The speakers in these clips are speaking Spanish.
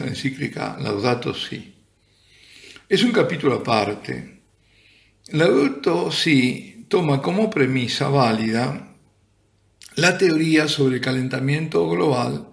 la encíclica Laudato Si. Es un capítulo aparte. Laudato Si toma como premisa válida la teoría sobre el calentamiento global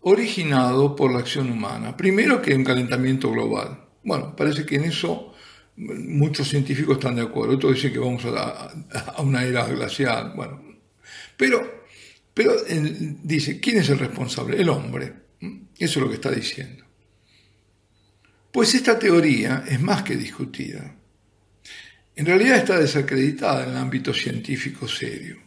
originado por la acción humana. Primero que un calentamiento global. Bueno, parece que en eso muchos científicos están de acuerdo. Otros dicen que vamos a, una era glacial. Bueno, pero, pero dice, ¿quién es el responsable? El hombre. Eso es lo que está diciendo. Pues esta teoría es más que discutida. En realidad está desacreditada en el ámbito científico serio.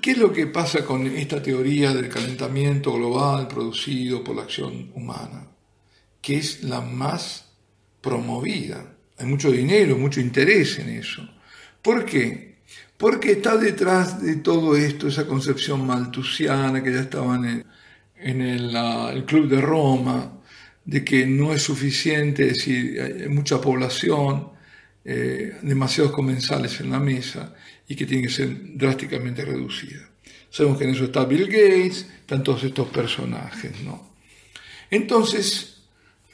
¿Qué es lo que pasa con esta teoría del calentamiento global producido por la acción humana? Que es la más promovida. Hay mucho dinero, mucho interés en eso. ¿Por qué? Porque está detrás de todo esto esa concepción maltusiana que ya estaba en en el, Club de Roma, de que no es suficiente, es decir, hay mucha población, eh, demasiados comensales en la mesa y que tiene que ser drásticamente reducida. Sabemos que en eso está Bill Gates, están todos estos personajes, ¿no? Entonces,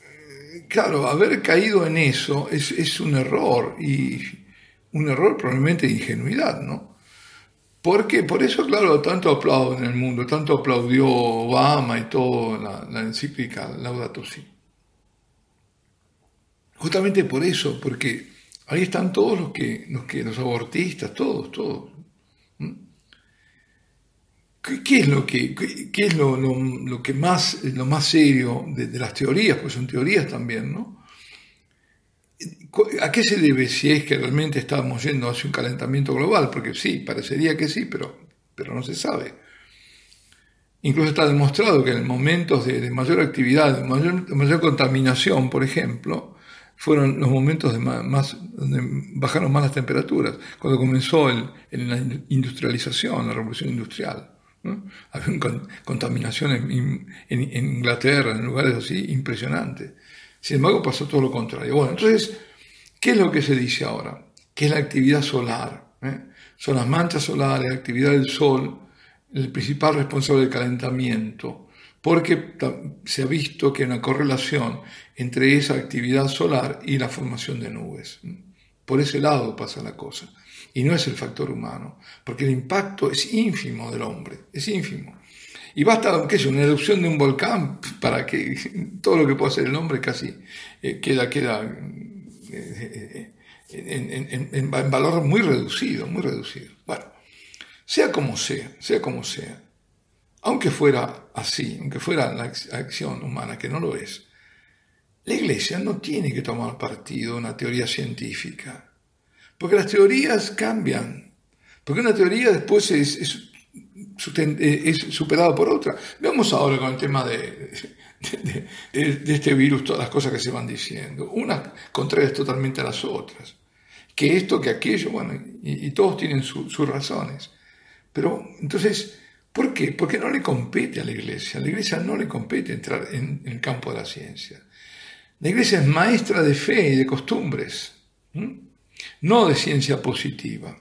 eh, claro, haber caído en eso es, es un error y un error probablemente de ingenuidad, ¿no? Porque por eso, claro, tanto aplaudo en el mundo, tanto aplaudió Obama y todo la, encíclica Laudato Si. Justamente por eso, porque ahí están todos los que, los que, los abortistas, todos, todos. ¿Mm? ¿Qué, es lo que, qué, es lo, lo, que más, lo más serio de, de las teorías? Pues son teorías también, ¿no? ¿A qué se debe si es que realmente estamos yendo hacia un calentamiento global? Porque sí, parecería que sí, pero, pero no se sabe. Incluso está demostrado que en momentos de, mayor actividad, de mayor, contaminación, por ejemplo, fueron los momentos de más, donde bajaron más las temperaturas, cuando comenzó la industrialización, la revolución industrial. Había contaminación en, en Inglaterra, en lugares así impresionantes. Sin embargo, pasó todo lo contrario. Bueno, entonces, ¿qué es lo que se dice ahora? Que es la actividad solar. ¿eh? Son las manchas solares, la actividad del sol, el principal responsable del calentamiento, porque se ha visto que hay una correlación entre esa actividad solar y la formación de nubes. Por ese lado pasa la cosa. Y no es el factor humano, porque el impacto es ínfimo del hombre, es ínfimo. Y basta, qué es una erupción de un volcán para que todo lo que pueda hacer el hombre casi eh, queda, queda eh, eh, en, valor muy reducido, muy reducido. Bueno, sea como sea, sea como sea, aunque fuera así, aunque fuera la acción humana, que no lo es, la iglesia no tiene que tomar partido una teoría científica, porque las teorías cambian, porque una teoría después es eh, es superado por otra. Veamos ahora con el tema de, de, este virus, todas las cosas que se van diciendo. Unas contrarias totalmente a las otras. Que esto, que aquello, bueno, y, todos tienen sus razones. Pero entonces, ¿por qué? Porque no le compete a la iglesia. La iglesia no le compete entrar en, el campo de la ciencia. La iglesia es maestra de fe y de costumbres, no de ciencia positiva.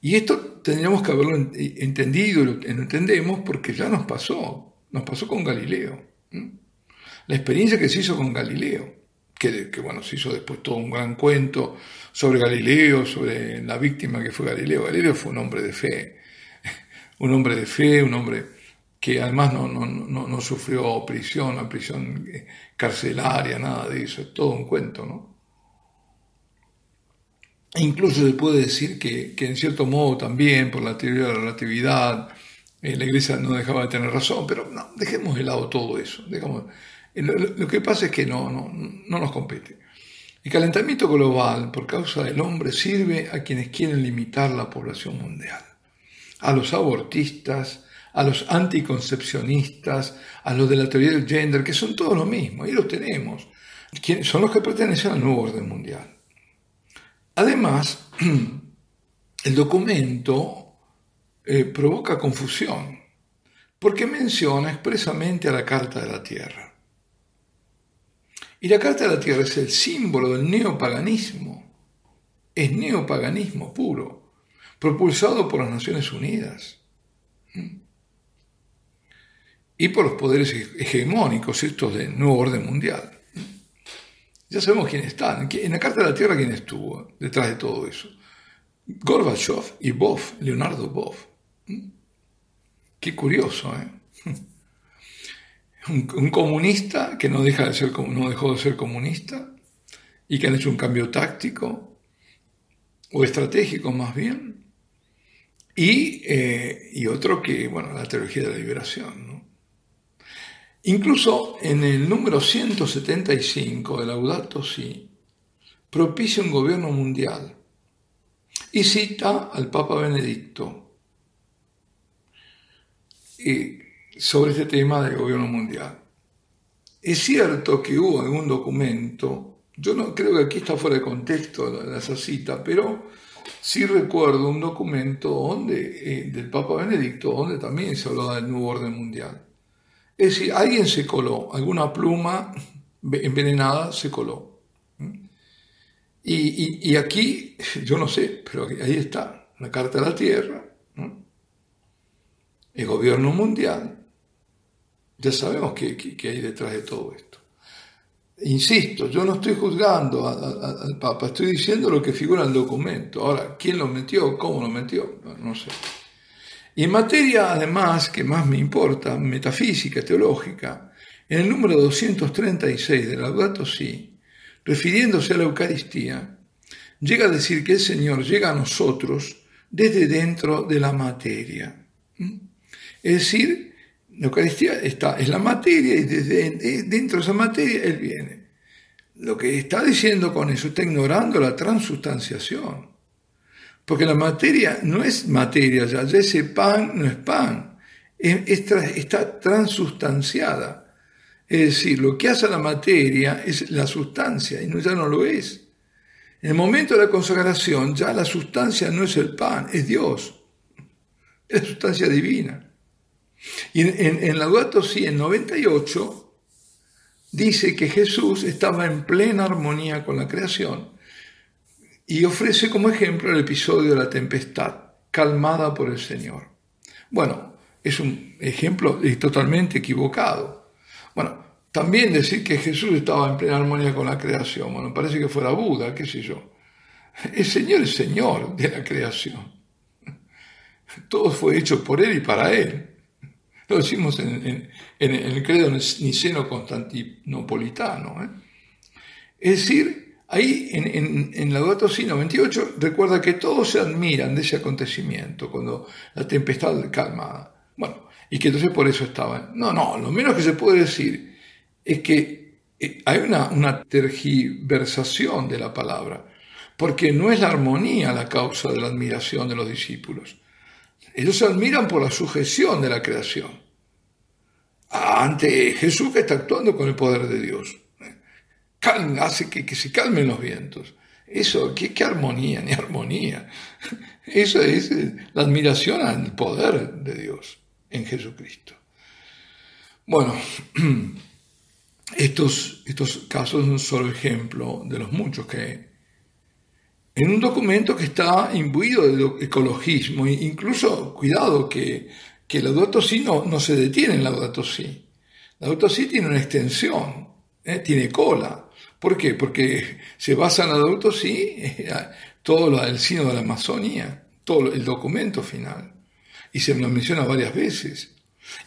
Y esto tendríamos que haberlo entendido, lo entendemos porque ya nos pasó, nos pasó con Galileo. La experiencia que se hizo con Galileo, que, bueno, se hizo después todo un gran cuento sobre Galileo, sobre la víctima que fue Galileo. Galileo fue un hombre de fe, un hombre de fe, un hombre que además no, sufrió prisión, una prisión eh, carcelaria, nada de eso, es todo un cuento, ¿no? Incluso se puede decir que, en cierto modo también por la teoría de la relatividad eh, la iglesia no dejaba de tener razón, pero no, dejemos de lado todo eso. Eh, lo, que pasa es que no, no, no nos compete. El calentamiento global por causa del hombre sirve a quienes quieren limitar la población mundial, a los abortistas, a los anticoncepcionistas, a los de la teoría del gender, que son todos lo mismo, y los tenemos, son los que pertenecen al nuevo orden mundial. Además, el documento eh, provoca confusión porque menciona expresamente a la Carta de la Tierra. Y la Carta de la Tierra es el símbolo del neopaganismo. Es neopaganismo puro, propulsado por las Naciones Unidas. y por los poderes hegemónicos, estos del nuevo orden mundial. Ya sabemos quién está. En la Carta de la Tierra, quién estuvo detrás de todo eso. Gorbachev y Boff, Leonardo Boff. Qué curioso, ¿eh? Un, comunista que no, deja de ser, no dejó de ser comunista y que han hecho un cambio táctico o estratégico más bien. Y, eh, y otro que, bueno, la teología de la liberación. Incluso en el número 175 de Laudato Si, propicia un gobierno mundial y cita al Papa Benedicto sobre este tema del gobierno mundial. Es cierto que hubo algún documento, yo no creo que aquí está fuera de contexto esa cita, pero sí recuerdo un documento donde, eh, del Papa Benedicto donde también se hablaba del nuevo orden mundial. Es decir, alguien se coló, alguna pluma envenenada se coló. Y, aquí, yo no sé, pero ahí está, la Carta de la Tierra, el gobierno mundial. Ya sabemos qué, hay detrás de todo esto. Insisto, yo no estoy juzgando al Papa, estoy diciendo lo que figura en el documento. Ahora, ¿quién lo metió? ¿Cómo lo metió? no sé. Y en materia, además, que más me importa, metafísica, teológica, en el número 236 de Laudato Si, refiriéndose a la Eucaristía, llega a decir que el Señor llega a nosotros desde dentro de la materia. ¿Mm? Es decir, la Eucaristía está, es la materia y desde dentro de esa materia Él viene. Lo que está diciendo con eso está ignorando la transustanciación. Porque la materia no es materia ya, ese pan no es pan, está transustanciada. Es decir, lo que hace la materia es la sustancia y no, ya no lo es. En el momento de la consagración ya la sustancia no es el pan, es Dios, es la sustancia divina. Y en, en, Laudato Si, en 98, dice que Jesús estaba en plena armonía con la creación y ofrece como ejemplo el episodio de la tempestad calmada por el Señor. Bueno, es un ejemplo totalmente equivocado. Bueno, también decir que Jesús estaba en plena armonía con la creación, bueno, parece que fuera Buda, qué sé yo. El Señor es Señor de la creación. Todo fue hecho por Él y para Él. Lo decimos en, el credo niceno constantinopolitano. ¿eh? Es decir, Ahí en, en Laudato Si 98 recuerda que todos se admiran de ese acontecimiento, cuando la tempestad calma. Bueno, y que entonces por eso estaban. No, no, lo menos que se puede decir es que eh, hay una tergiversación de la palabra, porque no es la armonía la causa de la admiración de los discípulos. Ellos se admiran por la sujeción de la creación ante Jesús que está actuando con el poder de Dios hace que, se calmen los vientos. Eso, ¿qué, qué armonía, ni armonía. Eso es eh, la admiración al poder de Dios en Jesucristo. Bueno, estos, estos casos son solo ejemplo de los muchos que. En un documento que está imbuido de ecologismo, incluso, cuidado, que, que el Laudato Si no, no se detiene en Laudato Si. Laudato Si tiene una extensión, ¿eh? tiene cola. ¿Por qué? Porque se basa en adultos, sí, todo lo del sino de la Amazonía, todo el documento final. Y se lo menciona varias veces.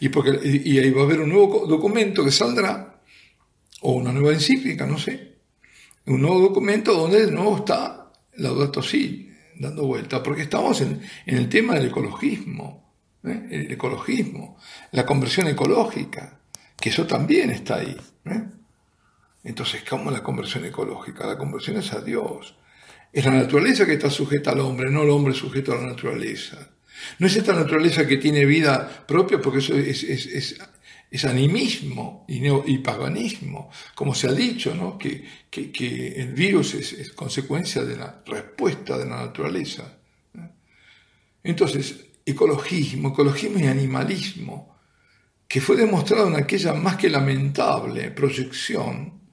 Y, porque, y ahí va a haber un nuevo documento que saldrá, o una nueva encíclica, no sé. Un nuevo documento donde de nuevo está Laudato Si dando vuelta, porque estamos en, el tema del ecologismo, ¿eh? el ecologismo, la conversión ecológica, que eso también está ahí. ¿eh? Entonces, ¿cómo la conversión ecológica? La conversión es a Dios. Es la naturaleza que está sujeta al hombre, no el hombre sujeto a la naturaleza. No es esta naturaleza que tiene vida propia, porque eso es, animismo y, paganismo, como se ha dicho, ¿no? que el virus es, consecuencia de la respuesta de la naturaleza. Entonces, ecologismo, ecologismo y animalismo, que fue demostrado en aquella más que lamentable proyección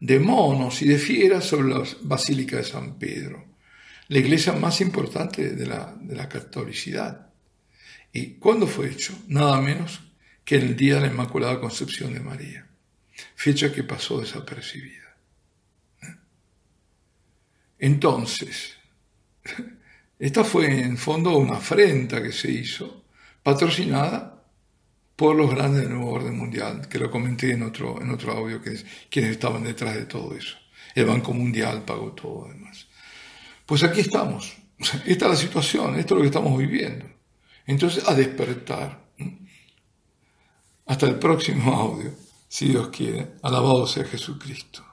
de monos y de fieras sobre la Basílica de San Pedro, la iglesia más importante de la, de la catolicidad. ¿Y cuándo fue hecho? Nada menos que el día de la Inmaculada Concepción de María, fecha que pasó desapercibida. Entonces, esta fue en fondo una afrenta que se hizo, patrocinada por los grandes del nuevo orden mundial, que lo comenté en otro, en otro audio, que es quienes estaban detrás de todo eso. El Banco Mundial pagó todo demás. Pues aquí estamos. Esta es la situación, esto es lo que estamos viviendo. Entonces, a despertar. Hasta el próximo audio, si Dios quiere. Alabado sea Jesucristo.